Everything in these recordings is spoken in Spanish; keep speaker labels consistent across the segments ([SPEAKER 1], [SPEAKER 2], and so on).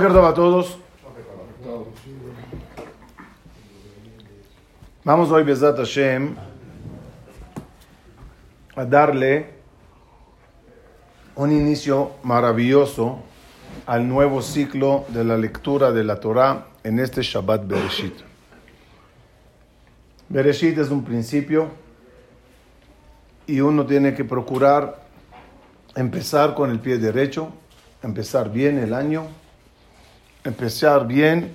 [SPEAKER 1] Boker a todos. Vamos hoy, Bezat Hashem, a darle un inicio maravilloso al nuevo ciclo de la lectura de la Torah en este Shabbat Bereshit. Bereshit es un principio y uno tiene que procurar empezar con el pie derecho, empezar bien el año empezar bien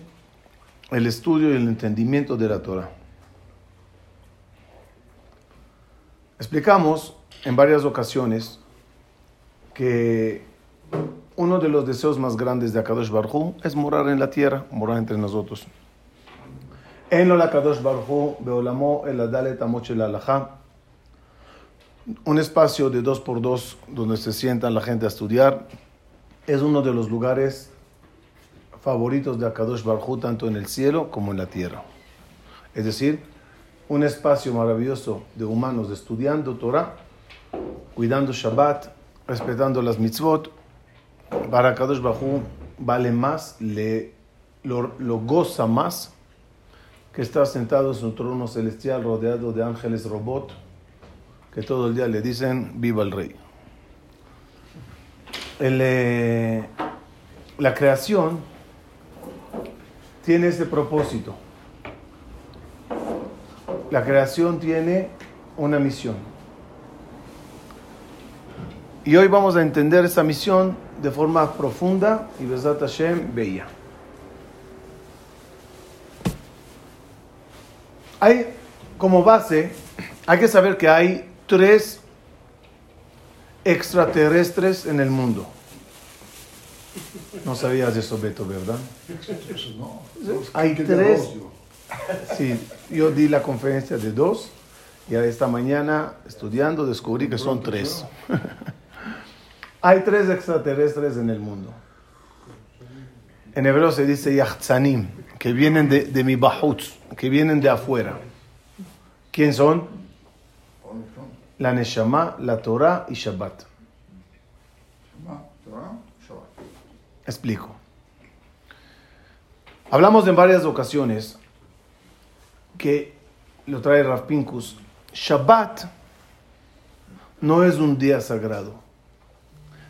[SPEAKER 1] el estudio y el entendimiento de la Torah. Explicamos en varias ocasiones que uno de los deseos más grandes de Akadosh Barhu es morar en la tierra, morar entre nosotros. En lo Akadosh Barhu, Beolamo, el Adalet Amoche la un espacio de dos por dos donde se sientan la gente a estudiar, es uno de los lugares favoritos de Akadosh Barhu tanto en el cielo como en la tierra. Es decir, un espacio maravilloso de humanos estudiando Torah, cuidando Shabbat, respetando las mitzvot. Para Akadosh Barhu vale más, le, lo, goza más que estar sentado en su trono celestial rodeado de ángeles robot que todo el día le dicen viva el rey. El, eh, la creación tiene ese propósito. La creación tiene una misión. Y hoy vamos a entender esa misión de forma profunda y Besat Hashem bella. Hay como base, hay que saber que hay tres extraterrestres en el mundo. No sabías de eso, Beto, ¿verdad? Eso no. Hay tres. Sí, yo di la conferencia de dos y esta mañana, estudiando, descubrí que son tres. Hay tres extraterrestres en el mundo. En hebreo se dice yachtzanim, que vienen de, de mi bahutz, que vienen de afuera. ¿Quién son? La Neshama, la Torah y Shabbat. Explico. Hablamos en varias ocasiones que lo trae Rav Pinkus. Shabbat no es un día sagrado.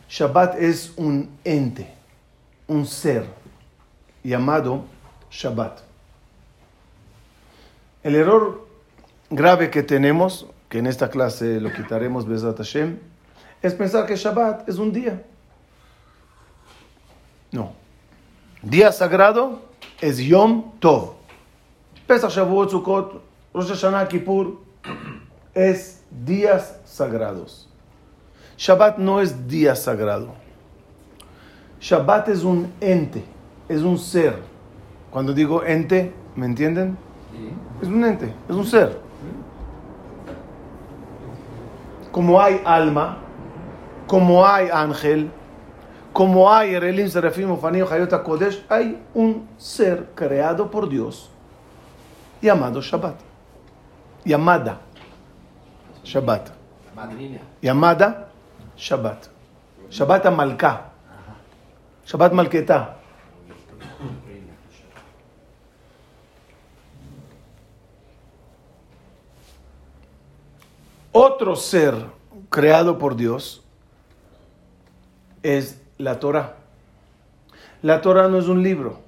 [SPEAKER 1] Shabbat es un ente, un ser llamado Shabbat. El error grave que tenemos, que en esta clase lo quitaremos, Besat Hashem, es pensar que Shabbat es un día. No. Día sagrado es Yom Tov. Pesach, Shavuot, Sukkot, Rosh Hashanah, Kippur es días sagrados. Shabbat no es día sagrado. Shabbat es un ente, es un ser. Cuando digo ente, ¿me entienden? Es un ente, es un ser. Como hay alma, como hay ángel, como hay Erelim, Serafim, Ufanim, Hayota Kodesh, hay un ser creado por Dios llamado Shabbat. Llamada Shabbat. Llamada Shabbat. Shabbat Malka. Shabbat Malketa. Otro ser creado por Dios es la Torah. La Torah no es un libro.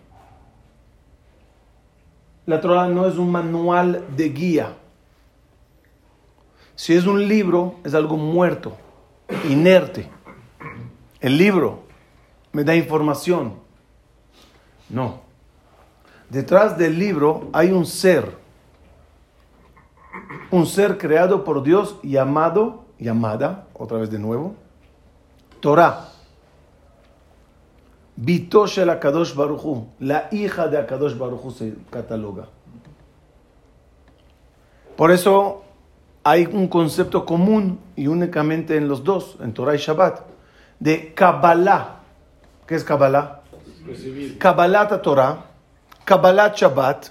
[SPEAKER 1] La Torah no es un manual de guía. Si es un libro, es algo muerto, inerte. El libro me da información. No. Detrás del libro hay un ser. Un ser creado por Dios llamado, llamada, otra vez de nuevo, Torah. Bitosh el Akadosh Baruchu, la hija de Akadosh Baruchu se cataloga. Por eso hay un concepto común y únicamente en los dos, en Torah y Shabbat, de Kabbalah. ¿Qué es Kabbalah? Kabbalah Torah, Kabbalah Shabbat,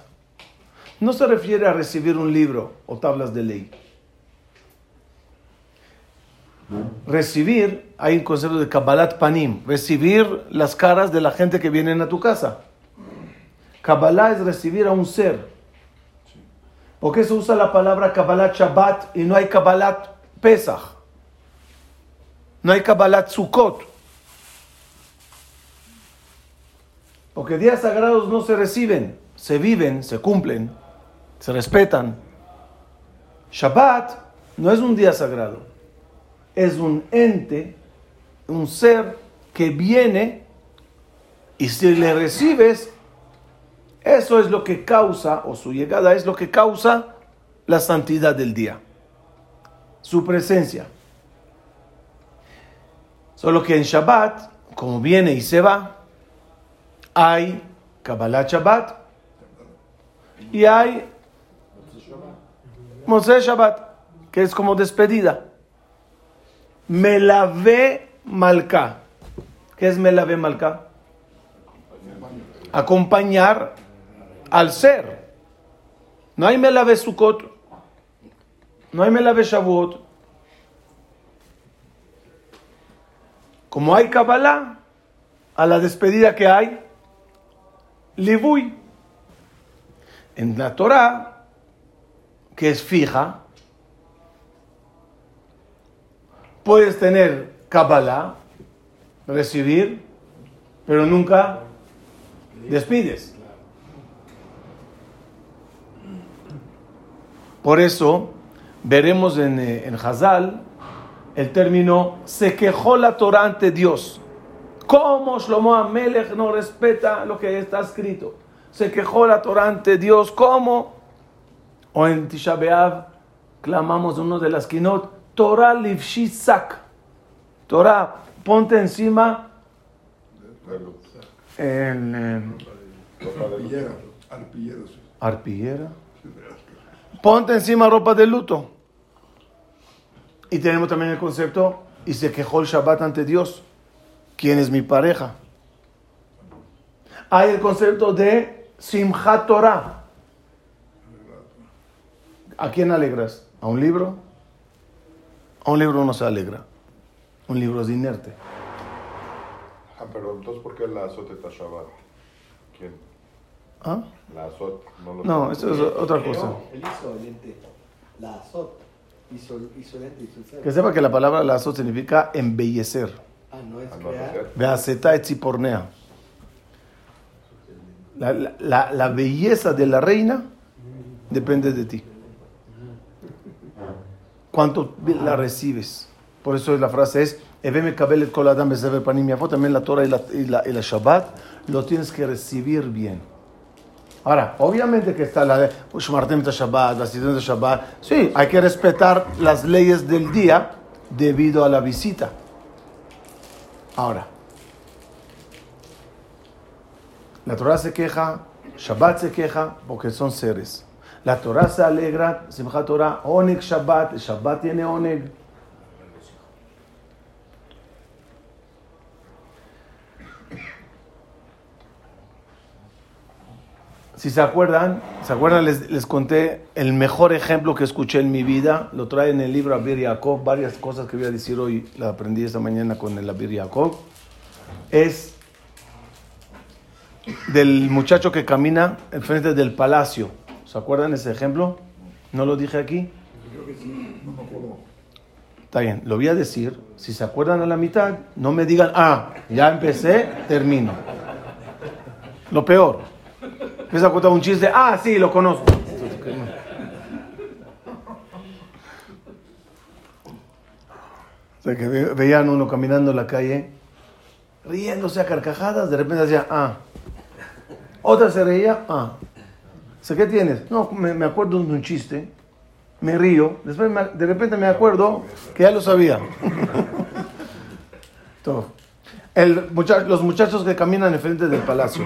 [SPEAKER 1] no se refiere a recibir un libro o tablas de ley. Recibir, hay un concepto de Kabbalat Panim, recibir las caras de la gente que viene a tu casa. Kabbalah es recibir a un ser. ¿Por qué se usa la palabra Kabbalat Shabbat y no hay Kabbalat Pesach? No hay Kabbalat Sukkot. Porque días sagrados no se reciben, se viven, se cumplen, se respetan. Shabbat no es un día sagrado, es un ente, un ser que viene y si le recibes, eso es lo que causa, o su llegada es lo que causa la santidad del día, su presencia. Solo que en Shabbat, como viene y se va, hay Kabbalah Shabbat y hay Moshe Shabbat, que es como despedida. Melave Malka. ¿Qué es Melave Malka? Acompañar al ser. No hay Melave Sukkot, no hay Melave Shavuot. Como hay Kabbalah, a la despedida que hay, Livui. En la Torah, que es fija, puedes tener Kabbalah, recibir, pero nunca despides. Por eso veremos en, eh, en Hazal el término se quejó la Torah ante Dios. ¿Cómo Shlomo Amelech no respeta lo que está escrito? Se quejó la Torah ante Dios. ¿Cómo? O en Tisha B'Av clamamos uno de las kinot, Torah livshizak. Torah, ponte encima.
[SPEAKER 2] Arpillera. sí.
[SPEAKER 1] arpillera. Ponte encima ropa de luto. Y tenemos también el concepto, y se quejó el Shabbat ante Dios. ¿Quién es mi pareja? Hay el concepto de Simchat Torah. ¿A quién alegras? ¿A un libro? A un libro no se alegra. Un libro es inerte.
[SPEAKER 3] Ah, pero entonces, ¿por qué la azot está Shabbat? ¿Quién?
[SPEAKER 1] ¿Ah?
[SPEAKER 3] La azot. No, lo
[SPEAKER 1] No, eso es otra cosa.
[SPEAKER 4] Él hizo el ente, la azot, hizo, hizo el ente, hizo el ser.
[SPEAKER 1] Que sepa que la palabra lazo significa embellecer.
[SPEAKER 4] Ah, no es
[SPEAKER 3] Ah,
[SPEAKER 4] crear.
[SPEAKER 1] Beaceta et zipornea. La, la- la- la belleza de la reina depende de ti. ¿Cuánto la recibes? Por eso la frase es, Eveme kabelet kol adam besefer panim yafot", también la Torah y la, y, la, y la Shabbat, lo tienes que recibir bien. Ahora, obviamente que está la de Shmartem Shabbat, de Shabbat. Sí, hay que respetar las leyes del día debido a la visita. Ahora, la Torah se queja, Shabbat se queja, porque son seres. La Torah se alegra, Simchat Torah, Oneg Shabbat, Shabbat tiene Oneg. Si se acuerdan, ¿se acuerdan? Les, les conté el mejor ejemplo que escuché en mi vida. Lo trae en el libro Abir Yaakov. Varias cosas que voy a decir hoy, la aprendí esta mañana con el Abir Yaakov. Es del muchacho que camina enfrente del palacio. ¿Se acuerdan ese ejemplo? ¿No lo dije aquí? Está bien, lo voy a decir. Si se acuerdan a la mitad, no me digan, ah, ya empecé, termino. Lo peor. Empieza a contar un chiste, ah, sí, lo conozco. O sea, que ve- veían uno caminando en la calle, riéndose a carcajadas, de repente decía, ah. Otra se reía, ah. Dice, ¿qué tienes? No, me, me acuerdo de un chiste, me río, después de repente me acuerdo que ya lo sabía. Todo. El los muchachos que caminan enfrente del palacio.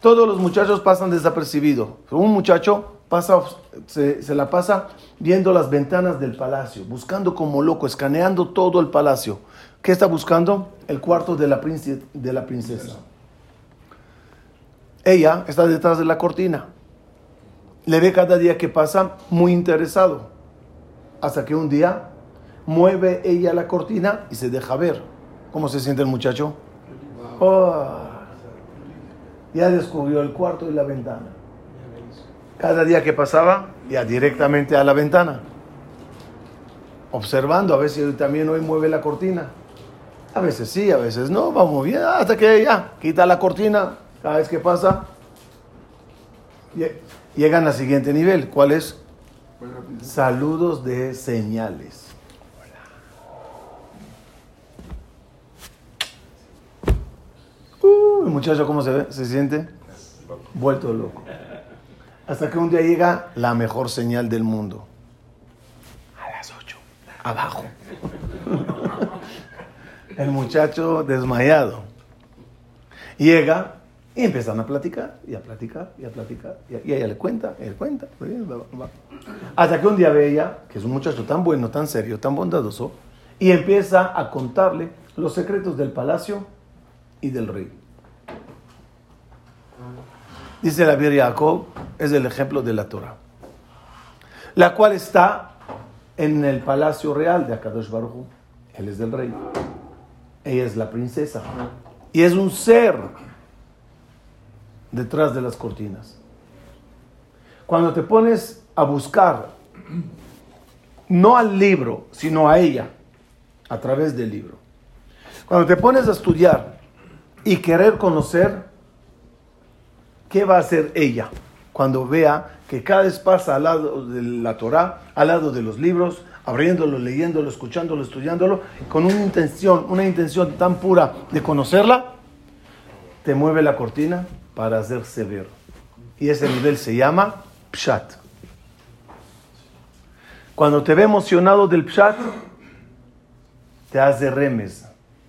[SPEAKER 1] Todos los muchachos pasan desapercibidos. Un muchacho pasa, se, la pasa viendo las ventanas del palacio, buscando como loco, escaneando todo el palacio. ¿Qué está buscando? El cuarto de la, de la princesa. Ella está detrás de la cortina. Le ve cada día que pasa muy interesado. Hasta que un día mueve ella la cortina y se deja ver. ¿Cómo se siente el muchacho? Oh, ya descubrió el cuarto y la ventana. Cada día que pasaba, ya directamente a la ventana. Observando, a veces también hoy mueve la cortina. A veces sí, a veces no, vamos bien, hasta que ya quita la cortina. Cada vez que pasa, llegan al siguiente nivel. ¿Cuál es? Saludos de señales. Uh, el muchacho, ¿cómo se ve? ¿Se siente? Vuelto loco. Hasta que un día llega la mejor señal del mundo. A las 8. Abajo. El muchacho desmayado. Llega y empiezan a platicar, y a platicar, y a platicar. Y ella le cuenta, él cuenta. Hasta que un día ve ella, que es un muchacho tan bueno, tan serio, tan bondadoso, y empieza a contarle los secretos del palacio y del rey. Dice la Biblia Jacob, es el ejemplo de la Torah, la cual está en el palacio real de Akadosh Baruj Él es del rey. Ella es la princesa. Y es un ser detrás de las cortinas. Cuando te pones a buscar, no al libro, sino a ella, a través del libro. Cuando te pones a estudiar y querer conocer, ¿qué va a hacer ella? Cuando vea que cada vez pasa al lado de la Torah, al lado de los libros, abriéndolo, leyéndolo, escuchándolo, estudiándolo, con una intención, una intención tan pura de conocerla, te mueve la cortina para hacerse ver. Y ese nivel se llama Pshat. Cuando te ve emocionado del Pshat, te hace remes.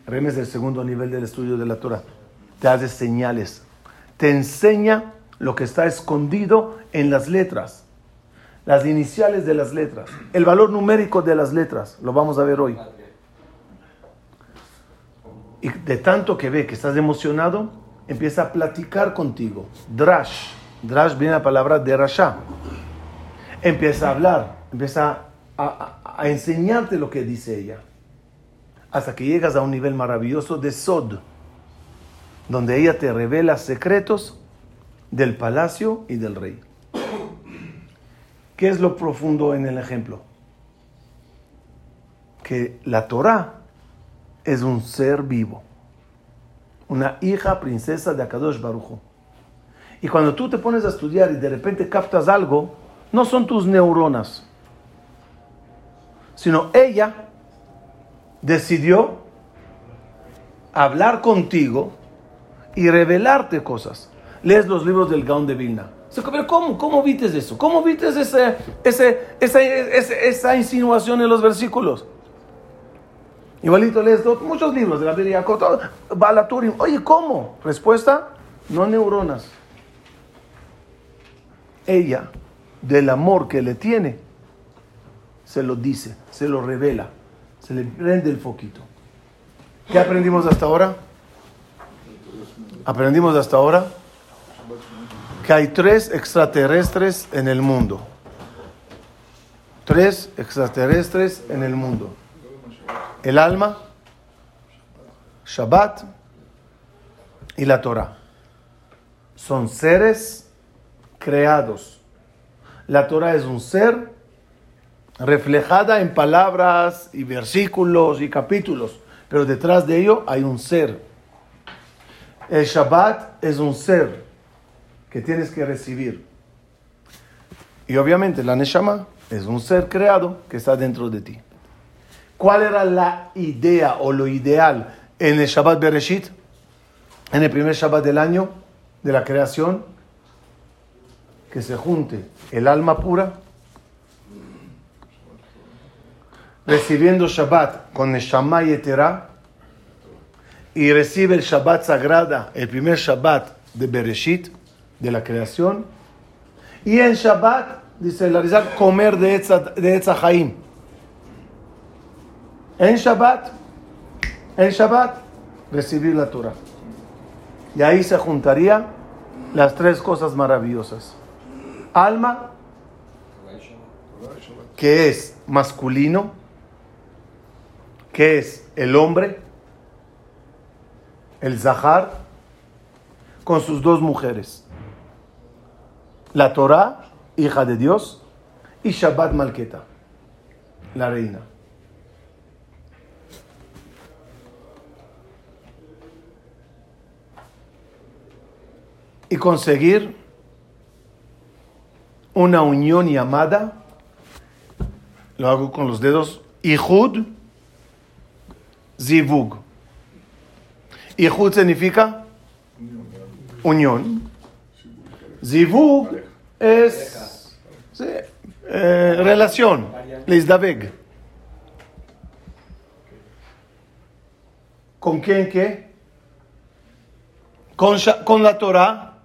[SPEAKER 1] Remes es el segundo nivel del estudio de la Torah. Te hace señales. Te enseña lo que está escondido en las letras. Las iniciales de las letras. El valor numérico de las letras. Lo vamos a ver hoy. Y de tanto que ve que estás emocionado, empieza a platicar contigo. Drash. Drash viene la palabra de Rasha. Empieza a hablar, empieza a, a, enseñarte lo que dice ella. Hasta que llegas a un nivel maravilloso de Sod, donde ella te revela secretos del palacio y del rey. ¿Qué es lo profundo en el ejemplo? Que la Torah es un ser vivo una hija princesa de Akadosh Barujo. Y cuando tú te pones a estudiar y de repente captas algo, no son tus neuronas, sino ella decidió hablar contigo y revelarte cosas. Lees los libros del Gaon de Vilna. Pero ¿cómo? ¿Cómo vites eso? ¿Cómo vites ese, ese, esa, esa insinuación en los versículos? Igualito lees muchos libros de la Biblia, Balaturim. Oye, ¿cómo? Respuesta, no neuronas. Ella, del amor que le tiene, se lo dice, se lo revela, se le prende el foquito. ¿Qué aprendimos hasta ahora? Aprendimos hasta ahora que hay tres extraterrestres en el mundo. Tres extraterrestres en el mundo el alma, Shabbat y la Torah. Son seres creados. La Torah es un ser reflejada en palabras y versículos y capítulos, pero detrás de ello hay un ser. El Shabbat es un ser que tienes que recibir. Y obviamente la Neshama es un ser creado que está dentro de ti. ¿Cuál era la idea o lo ideal en el Shabbat Bereshit? En el primer Shabbat del año de la creación, que se junte el alma pura, recibiendo Shabbat con el Shammai Eterá, y recibe el Shabbat sagrada, el primer Shabbat de Bereshit, de la creación, y en Shabbat, dice la Rizal, comer de Etzahaim en Shabbat, en Shabbat, recibir la Torah. Y ahí se juntaría las tres cosas maravillosas. Alma, que es masculino, que es el hombre, el Zahar, con sus dos mujeres. La Torah, hija de Dios, y Shabbat Malketa, la reina. Y conseguir una unión llamada, lo hago con los dedos, Ihud Zivug. Ihud significa unión. Zivug es sí, eh, relación. Leisdaveg. ¿Con quién qué? Con, con la Torah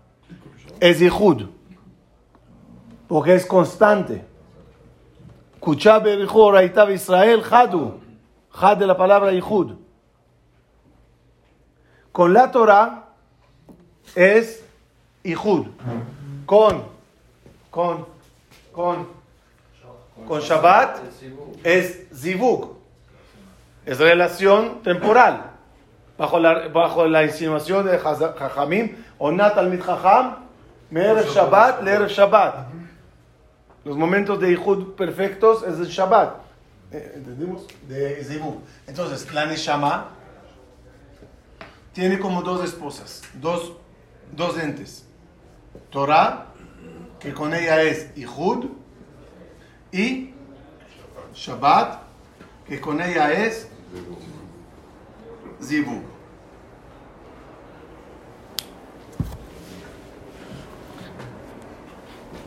[SPEAKER 1] es Ihud. Porque es constante. Israel Hadu. Had de la palabra Ihud. Con la Torah es Ihud. Con, con, con, con Shabbat es Zivug. Es relación temporal. Bajo la, insinuación de Jajamim, Onat al Jajam, Me'erev Shabbat, Le'erev Shabbat. Los momentos de Ihud perfectos es el Shabbat. Eh, ¿Entendimos? De Zivug. Entonces, la Neshama tiene como dos esposas, dos, dos entes. Torah, que con ella es Ihud, y Shabbat, que con ella es Zivug.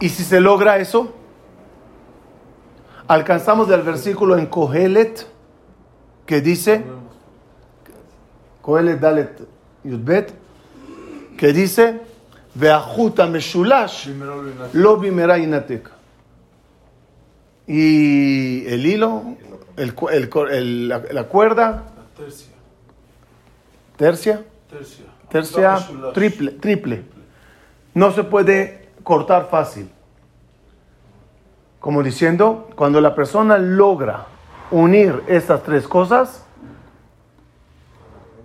[SPEAKER 1] Y si se logra eso, alcanzamos el versículo en Kohelet que dice, Kohelet Dalet Yudbet, que dice, Veajuta Meshulash lo bimera. Y el hilo, el, el el- la, la cuerda,
[SPEAKER 5] Tercia.
[SPEAKER 1] tercia,
[SPEAKER 5] Tercia.
[SPEAKER 1] triple, triple. No se puede cortar fácil. Como diciendo, cuando la persona logra unir estas tres cosas,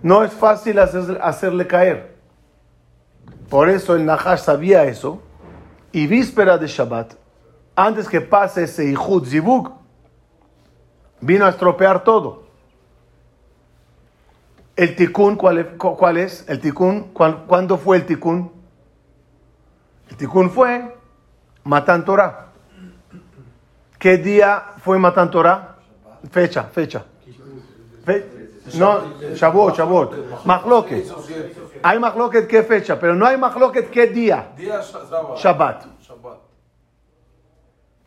[SPEAKER 1] no es fácil hacer- hacerle caer. Por eso el Nahash sabía eso. Y víspera de Shabbat, antes que pase ese Ihud Zivug, vino a estropear todo. El tikkun, ¿cuál es? El tikkun, ¿cuán- ¿cuándo fue el tikkun? El tikkun fue Matan Torah. ¿Qué día fue Matan Torah? Fecha, fecha. Fe- no, Shavuot, Shavuot. Mahloket. Hay Mahloket qué fecha, pero no hay Mahloket qué día.
[SPEAKER 5] Día Shabbat.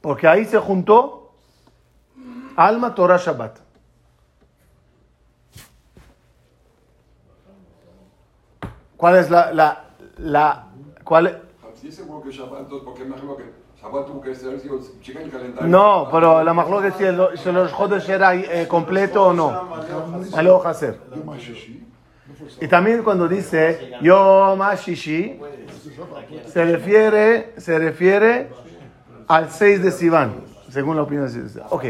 [SPEAKER 1] Porque ahí se juntó Alma, Torah, Shabbat. ¿Cuál es la, la, la, cuál es?
[SPEAKER 2] Shabbat, entonces, ¿por qué me que Shabbat tuvo que ser, digo, chica el calendario?
[SPEAKER 1] No, pero la si, el- si los Jodes era eh, completo o no. Aló, Hacer. Y también cuando dice Yom HaShishi, se refiere, se refiere al 6 de Sivan, según la opinión de Ok.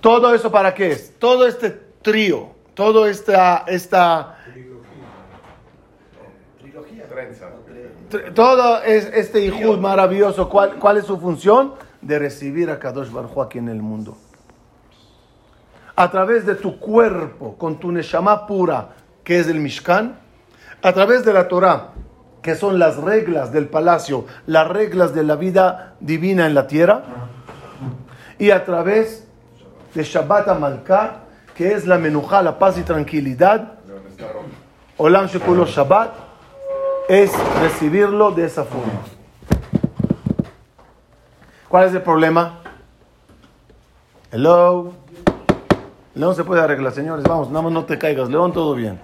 [SPEAKER 1] ¿Todo eso para qué es? Todo este trío, todo esta, esta,
[SPEAKER 3] Trenza.
[SPEAKER 1] Todo es, este Ihud maravilloso, ¿cuál, ¿cuál es su función? De recibir a Kadosh Baruj aquí en el mundo. A través de tu cuerpo, con tu Neshama pura, que es el Mishkan, a través de la Torah, que son las reglas del palacio, las reglas de la vida divina en la tierra, y a través de Shabbat Amalkah, que es la menujá, la paz y tranquilidad, Olam Shekulo Shabbat, es recibirlo de esa forma. ¿Cuál es el problema? Hello. León se puede arreglar, señores. Vamos, nada más no te caigas. León, todo bien.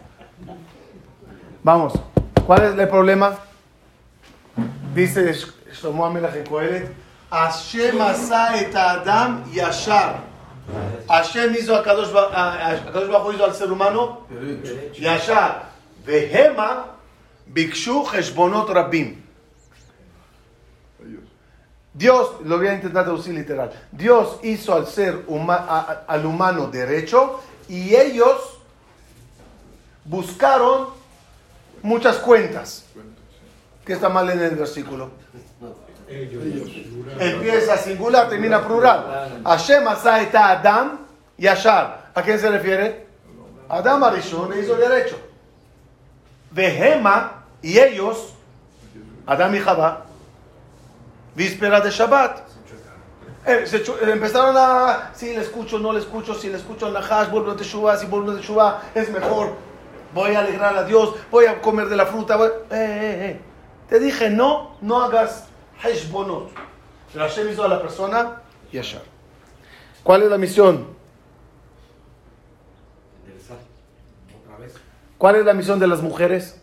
[SPEAKER 1] Vamos. ¿Cuál es el problema? Dice Shlomo Amelach en Hashem asa et Adam yashar. Hashem hizo a a Kadosh Bajo hizo al ser humano yashar. Vehema Bikshu Heshbonot
[SPEAKER 2] Rabim.
[SPEAKER 1] Dios, lo voy a intentar traducir literal, Dios hizo al ser al humano derecho y ellos buscaron muchas cuentas. ¿Qué está mal en el versículo? Empieza singular, termina plural. Hashem asa está Adam y Ashar. ¿A quién se refiere? Adam Arishon hizo derecho. Vehema y ellos, Adam y Jabá, víspera de Shabbat. Eh, se eh, empezaron a, si le escucho, no le escucho, si le escucho en hash, vuelvo de Shuvah, si vuelvo de Shuvah, es mejor. Voy a alegrar a Dios, voy a comer de la fruta. voy- Eh, eh, eh. Te dije, no, no hagas heshbonot. Pero Hashem hizo a la persona y Ashar. ¿Cuál es la misión?
[SPEAKER 4] Otra vez.
[SPEAKER 1] ¿Cuál es la misión de las mujeres?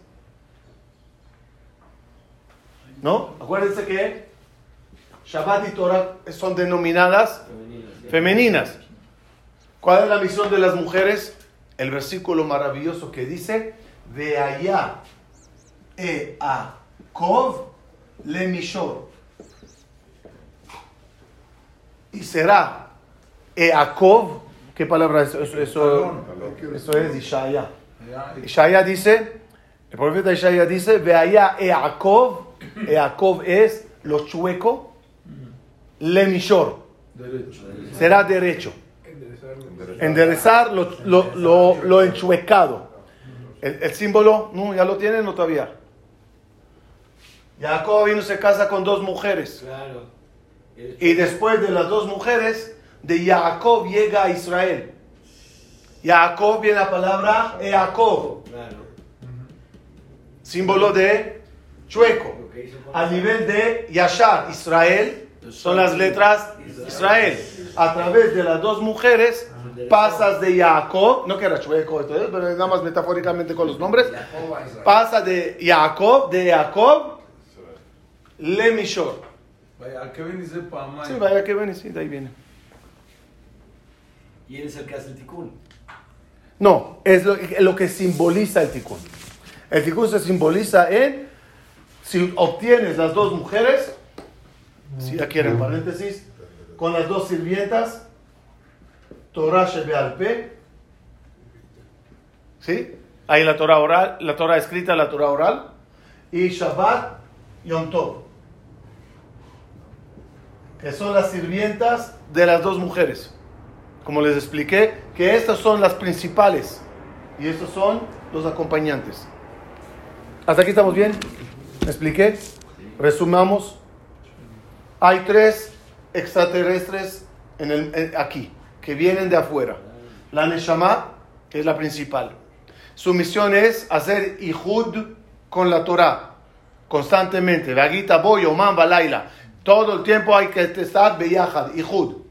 [SPEAKER 1] ¿No? Acuérdense que Shabbat y Torah son denominadas femeninas. ¿Cuál es la misión de las mujeres? El versículo maravilloso que dice, de allá e a Kov le mishor. Y será e a Kov, ¿qué palabra es eso? Eso, eso es Ishaya. Ishaya dice, el profeta Ishaya dice, ve allá Eakov, Eakov es lo chueco, le mishor, será derecho. Enderezar lo, lo, lo, lo enchuecado. El, el símbolo, no, ya lo tienen o todavía. Jacob vino se casa con dos mujeres.
[SPEAKER 4] Claro.
[SPEAKER 1] Y después de las dos mujeres, de Jacob llega a Israel. Jacob viene la palabra eh,
[SPEAKER 4] Jacob,
[SPEAKER 1] símbolo de chueco. A nivel de Yashar, Israel, son las letras Israel. A través de las dos mujeres pasas de Jacob, no que era chueco, entonces, pero nada más metafóricamente con los nombres, pasa de Jacob, de Jacob, Lemishor. Vaya,
[SPEAKER 5] que ven dice
[SPEAKER 1] Sí, vaya, que ven, sí, de ahí viene.
[SPEAKER 4] Y él es el que hace el ticún.
[SPEAKER 1] No, es lo, lo que simboliza el tikkun. El tikkun se simboliza en, si obtienes las dos mujeres, si ya quieren paréntesis, con las dos sirvientas, Torah Shebealpe, ¿sí? Ahí la Torah oral, la Torah escrita, la Torah oral, y Shabbat Yom Tov, que son las sirvientas de las dos mujeres como les expliqué, que estas son las principales y estos son los acompañantes. ¿Hasta aquí estamos bien? ¿Me expliqué? Resumamos. Hay tres extraterrestres en el, aquí, que vienen de afuera. La Neshama, es la principal. Su misión es hacer Ihud con la Torah, constantemente. Vagita, boy, oman, balaila. Todo el tiempo hay que estar beyahad, Ihud.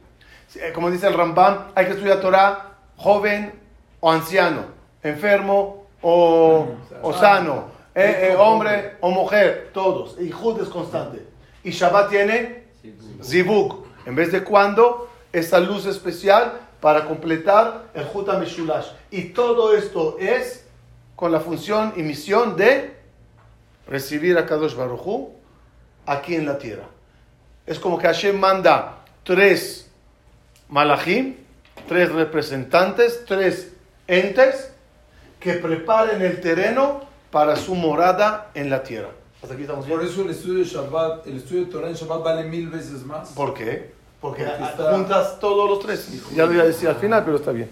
[SPEAKER 1] Eh, como dice el Rambam, hay que estudiar Torah joven o anciano, enfermo o, o sano, eh, eh, hombre o mujer, todos. Y Jud es constante. Y Shabbat tiene Zibuk, en vez de cuando, esa luz especial para completar el Jud Meshulash. Y todo esto es con la función y misión de recibir a Kadosh Baruj Hu aquí en la tierra. Es como que Hashem manda tres malachim, tres representantes, tres entes que preparen el terreno para su morada en la tierra. Hasta aquí estamos bien.
[SPEAKER 5] Por eso el estudio de Shabbat, el estudio de Torah en Shabbat vale mil veces más.
[SPEAKER 1] ¿Por qué? Porque,
[SPEAKER 5] Porque está-
[SPEAKER 1] juntas todos los tres. Ya lo iba a decir al final, pero está bien.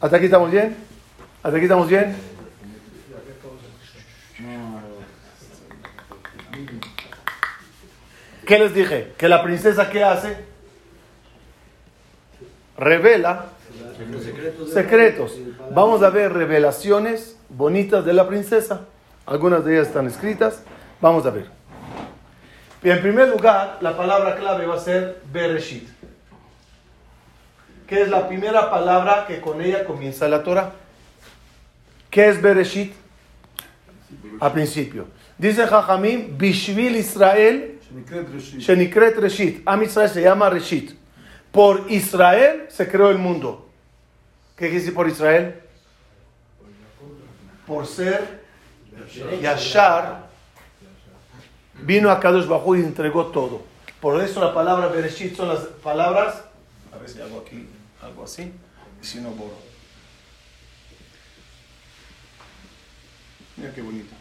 [SPEAKER 1] ¿Hasta aquí estamos bien? ¿Hasta aquí estamos bien? ¿Qué les dije? Que la princesa ¿qué hace? revela
[SPEAKER 4] secretos.
[SPEAKER 1] Vamos a ver revelaciones bonitas de la princesa. Algunas de ellas están escritas. Vamos a ver. En primer lugar, la palabra clave va a ser Bereshit, que es la primera palabra que con ella comienza la Torah. ¿Qué es Bereshit? A principio. Dice Jajamim, Bishvil Israel, Shenikret Reshit. Am Israel se llama Reshit. Por Israel se creó el mundo. ¿Qué quiere decir por Israel? Por ser Yashar, vino a Kadosh Bajú y entregó todo. Por eso la palabra Bereshit son las palabras. A ver si hago aquí algo así. Y si no, borro. Mira qué bonito.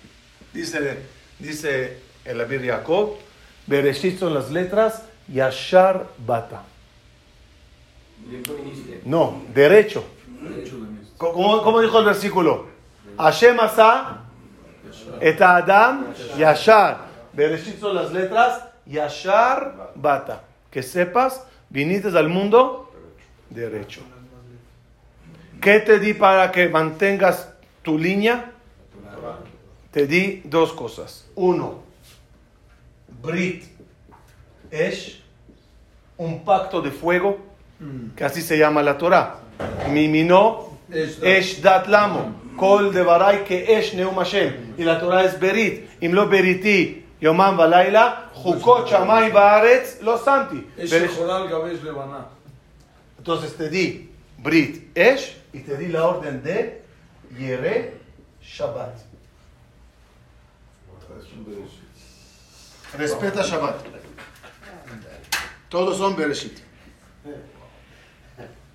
[SPEAKER 1] Dice, dice el Abir Jacob, Bereshit son las letras Yashar Bata. No, derecho. ¿Cómo, cómo dijo el versículo? Hashem asa et Adam Yashar. Bereshit son las letras Yashar Bata. Que sepas, viniste al mundo derecho. ¿Qué te di para que mantengas tu línea? Te di dos cosas. Uno, Brit Esh, un pacto de fuego, que así se llama la Torah. Mimino Esh Dat Lamo. Kol de Barai que Esh Neum Hashem. Y la Torah es Berit. Imlo Beriti. Yomam Valaila. Jukot Shamay Baaretz. Lo Santi.
[SPEAKER 5] Es
[SPEAKER 1] Beresh-
[SPEAKER 5] Shechoral Gabesh Levaná.
[SPEAKER 1] Entonces te di Brit Esh y te di la orden de Yere Shabbat. Respeta Shabbat. Todos son Bereshit.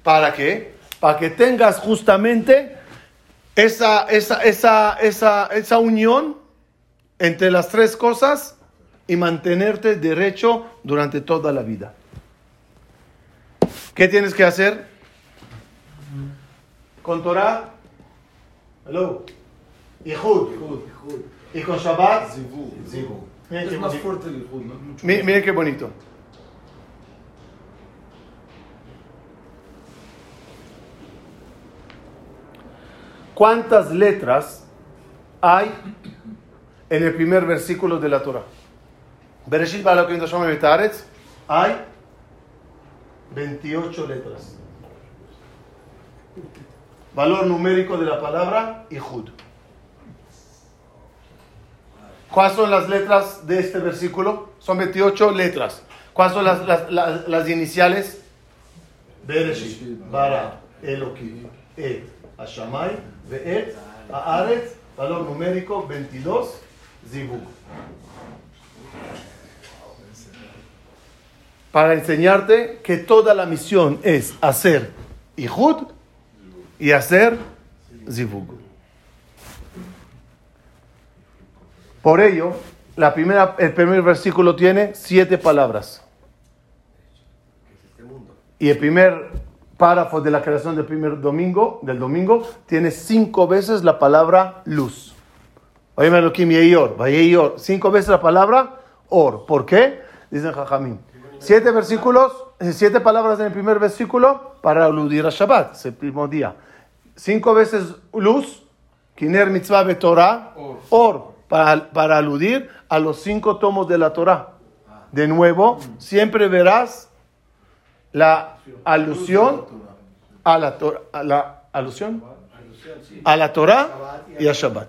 [SPEAKER 1] ¿Para qué? Para que tengas justamente esa, esa, esa, esa, esa unión entre las tres cosas y mantenerte derecho durante toda la vida. ¿Qué tienes que hacer? Con Torah, hello, y Jud, y con Shabbat, qué
[SPEAKER 5] Es más
[SPEAKER 1] bonito.
[SPEAKER 5] fuerte el
[SPEAKER 1] Miren qué bonito. ¿Cuántas letras hay en el primer versículo de la Torah? Bereshit hay 28 letras. Valor numérico de la palabra Ihud. ¿Cuáles son las letras de este versículo? Son 28 letras. ¿Cuáles son las, las, las, iniciales? Bereshit, Bara, Elohim, Et, Hashamay, Ve'et, Haaretz, valor numérico 22, Zivug. Para enseñarte que toda la misión es hacer Ihud y hacer Zivug. Por ello, la primera, el primer versículo tiene siete palabras. Y el primer párrafo de la creación del primer domingo, del domingo, tiene cinco veces la palabra luz. Cinco veces la palabra or. ¿Por qué? Dicen Jajamín. Siete versículos, eh, siete palabras en el primer versículo para aludir a Shabbat, primer día. Cinco veces luz, Kiner mitzvah de Torah, or, para, para aludir a los cinco tomos de la Torah. De nuevo, siempre verás la alusión a la, Tor- a la alusión a la Torah y a Shabbat.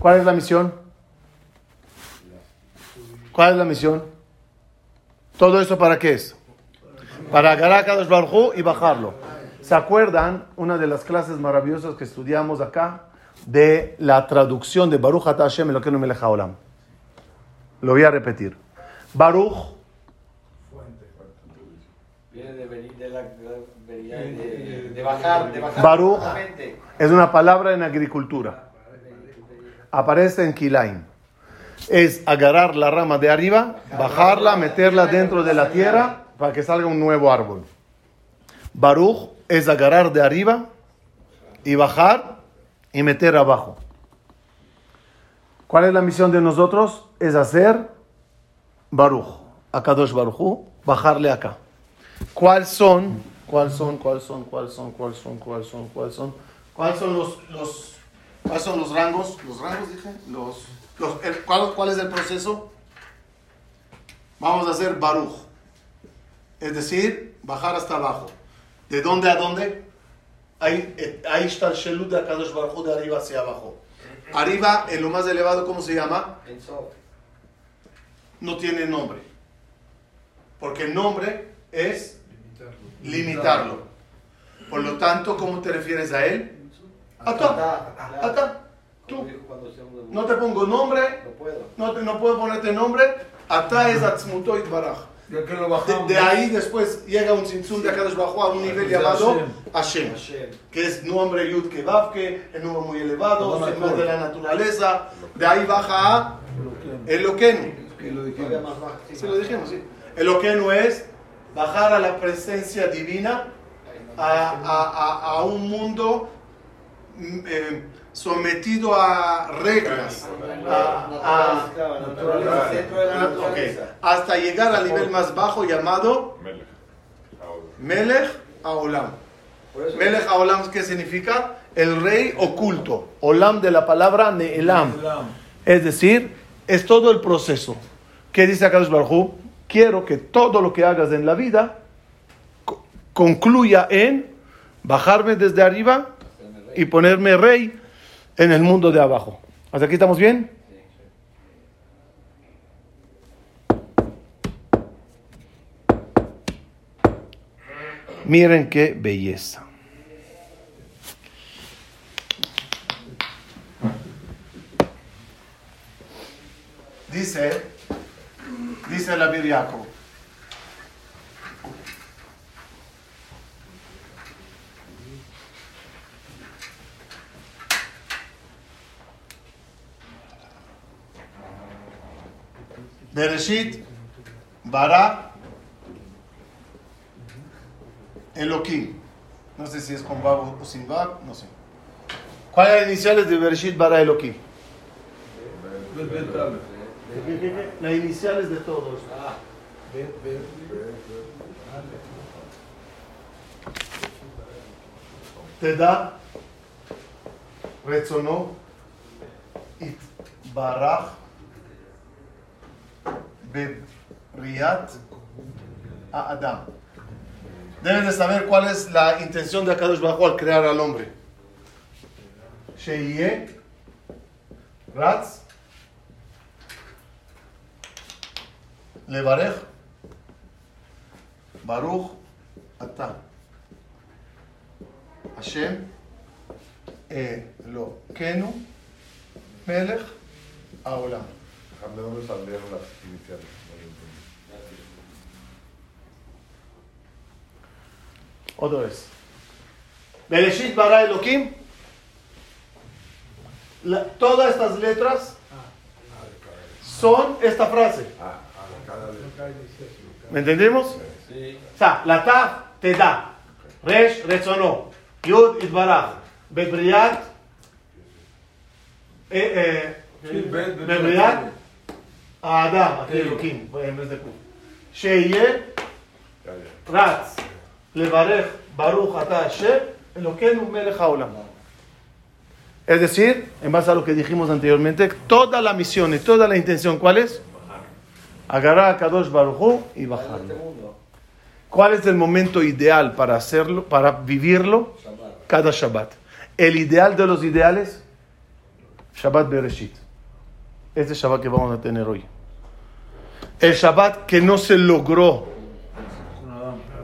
[SPEAKER 1] ¿Cuál es la misión? ¿Cuál es la misión? ¿Todo eso para qué es? Para agarrar a Kadosh y bajarlo. ¿Se acuerdan una de las clases maravillosas que estudiamos acá de la traducción de Baruch Ata Hashem Elokeinu melech haolam? Lo voy a repetir. Baruch
[SPEAKER 4] Viene de venir de la de, de- de bajar, de bajar.
[SPEAKER 1] Baruch es una palabra en agricultura. Aparece en Kilaim. Es agarrar la rama de arriba, bajarla, meterla dentro de la tierra para que salga un nuevo árbol. Baruch es agarrar de arriba y bajar y meter abajo. ¿Cuál es la misión de nosotros? Es hacer Baruch, a Kadosh Baruchu, bajarle acá. ¿Cuáles son? ¿Cuáles son? ¿Cuáles son? ¿Cuáles son? ¿Cuáles son? ¿Cuáles son? ¿Cuáles son? ¿Cuáles son los, los, ¿cuáles son los rangos? ¿Los rangos dije? Los, los- el- ¿cuál, ¿Cuál es el proceso? Vamos a hacer Baruch. Es decir, bajar hasta abajo. ¿De dónde a dónde? Ahí, eh, ahí está el Shelud de Akadosh Baruj de arriba hacia abajo. Arriba, en lo más elevado, ¿cómo se llama? No tiene nombre. Porque el nombre es limitarlo. Por lo tanto, ¿cómo te refieres a él?
[SPEAKER 4] Cuando se uno-
[SPEAKER 1] No te pongo nombre,
[SPEAKER 4] No puedo.
[SPEAKER 1] no, te- no puedo ponerte nombre. Ata es Atzmuto Baraj.
[SPEAKER 5] Que
[SPEAKER 1] De, de ahí después llega un Tzimtzum de Akadosh Bajo a un nivel llamado
[SPEAKER 5] Hashem.
[SPEAKER 1] Que es nombre Yud Kevavke, el número muy elevado,
[SPEAKER 5] Akol.
[SPEAKER 1] de la naturaleza. De ahí baja a Eloquenu.
[SPEAKER 5] Que.
[SPEAKER 1] Sí, lo dijimos, sí. Eloquenu es bajar a la presencia divina, a, a- a- un mundo mm, eh, sometido a reglas, a- hasta llegar al nivel más bajo llamado
[SPEAKER 3] Melech.
[SPEAKER 1] Aolam. Melech Aolam, ¿qué significa? El rey oculto. Olam de la palabra Neelam. Es decir, es todo el proceso. ¿Qué dice Akadosh Baruj Quiero que todo lo que hagas en la vida co- concluya en bajarme desde arriba y ponerme rey en el mundo de abajo. ¿Hasta aquí estamos bien? Miren qué belleza. Dice, dice la Biriaco. Bereshit, Bara, Elohim. No sé si es con Bab o sin Bab, no sé. ¿Cuáles son las iniciales de Bereshit, Bara, Elohim? Las iniciales de todos. Te da Retzono It Baraj Bebriat a Adam. Deben de saber cuál es la intención de Akadosh Bajo al crear al hombre. Sheye Ratz Levarej Baruch Ata Hashem Eloquenu Melech Haolam.
[SPEAKER 3] ¿De dónde salieron las iniciales? No lo entendí.
[SPEAKER 1] Otra vez. Bereshit bara Elohim. Todas estas letras son esta frase. ¿Me entendemos?
[SPEAKER 4] Sí.
[SPEAKER 1] O sea, la taf te da. Resh, retzono. Yud, itbaraj. Bebriat. Bebriat. Adam, aquí Elohim, en vez de Q. Sheye.
[SPEAKER 3] Ya, ya.
[SPEAKER 1] Ratz, Levarej, Baruch, Ata, Hashem, Eloquenu, Melech Haolam. Es decir, en base a lo que dijimos anteriormente, toda la misión y toda la intención, ¿cuál es? Agarrar a Kadosh Baruj y bajarlo. ¿Cuál es el momento ideal para hacerlo, para vivirlo?
[SPEAKER 4] Shabbat.
[SPEAKER 1] Cada Shabbat. El ideal de los ideales, Shabbat Bereshit. Este Shabbat que vamos a tener hoy. El Shabbat que no se logró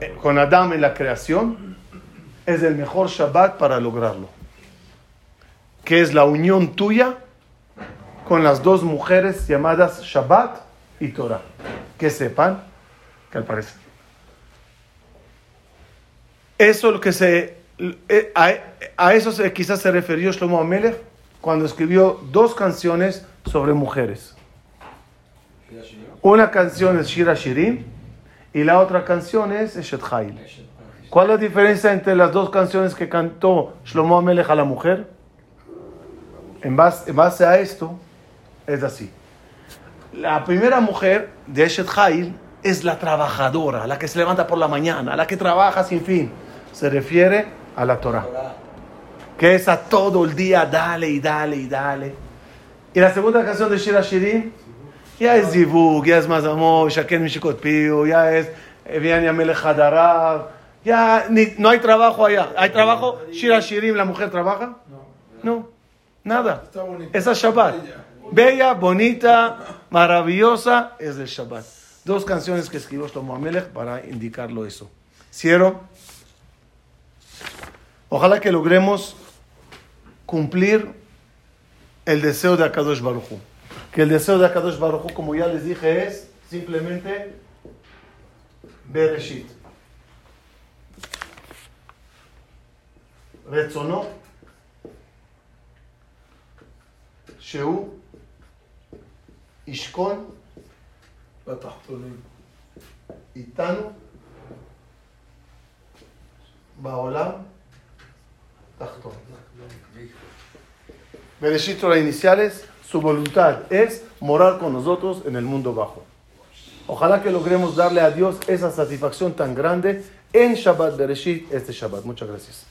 [SPEAKER 1] eh, con Adán en la creación, es el mejor Shabbat para lograrlo. Que es la unión tuya con las dos mujeres llamadas Shabbat y Torah. Que sepan que al parecer. Eso es lo que se. eh, A, a eso se, quizás se refirió Shlomo Amelech cuando escribió dos canciones sobre mujeres. Una canción es Shira Shirim y la otra canción es Eshet Hail. ¿Cuál es la diferencia entre las dos canciones que cantó Shlomo Amelech a la mujer? En base, en base a esto, es así. La primera mujer de Eshet Hail es la trabajadora, la que se levanta por la mañana, la que trabaja sin fin. Se refiere a la Torah, que es a todo el día, dale y dale y dale. Y la segunda canción de Shira Shirim, ya es Zivug, ya es Mazamor, Shaken Mishikot Piu, ya es Evian Hadarav, ya ni- no hay trabajo allá. ¿Hay trabajo? Shira Shirim, la mujer trabaja? No, nada.
[SPEAKER 5] Está bonito.
[SPEAKER 1] Esa es Shabbat. Bella, bonita, maravillosa es el Shabbat. Dos canciones que escribió Shlomo Amelech para indicarlo eso. Cierro. Ojalá que logremos cumplir el deseo de Akadosh Baruchu. Que el deseo de Akadosh Baruchu, como ya les dije, es simplemente Bereshit. Retzonó. Sheu.
[SPEAKER 5] Ishkon,
[SPEAKER 1] Itanu, Baolam, Tachtón. Bereshit las iniciales, su voluntad es morar con nosotros en el mundo bajo. Ojalá que logremos darle a Dios esa satisfacción tan grande en Shabbat Bereshit este Shabbat. Muchas gracias.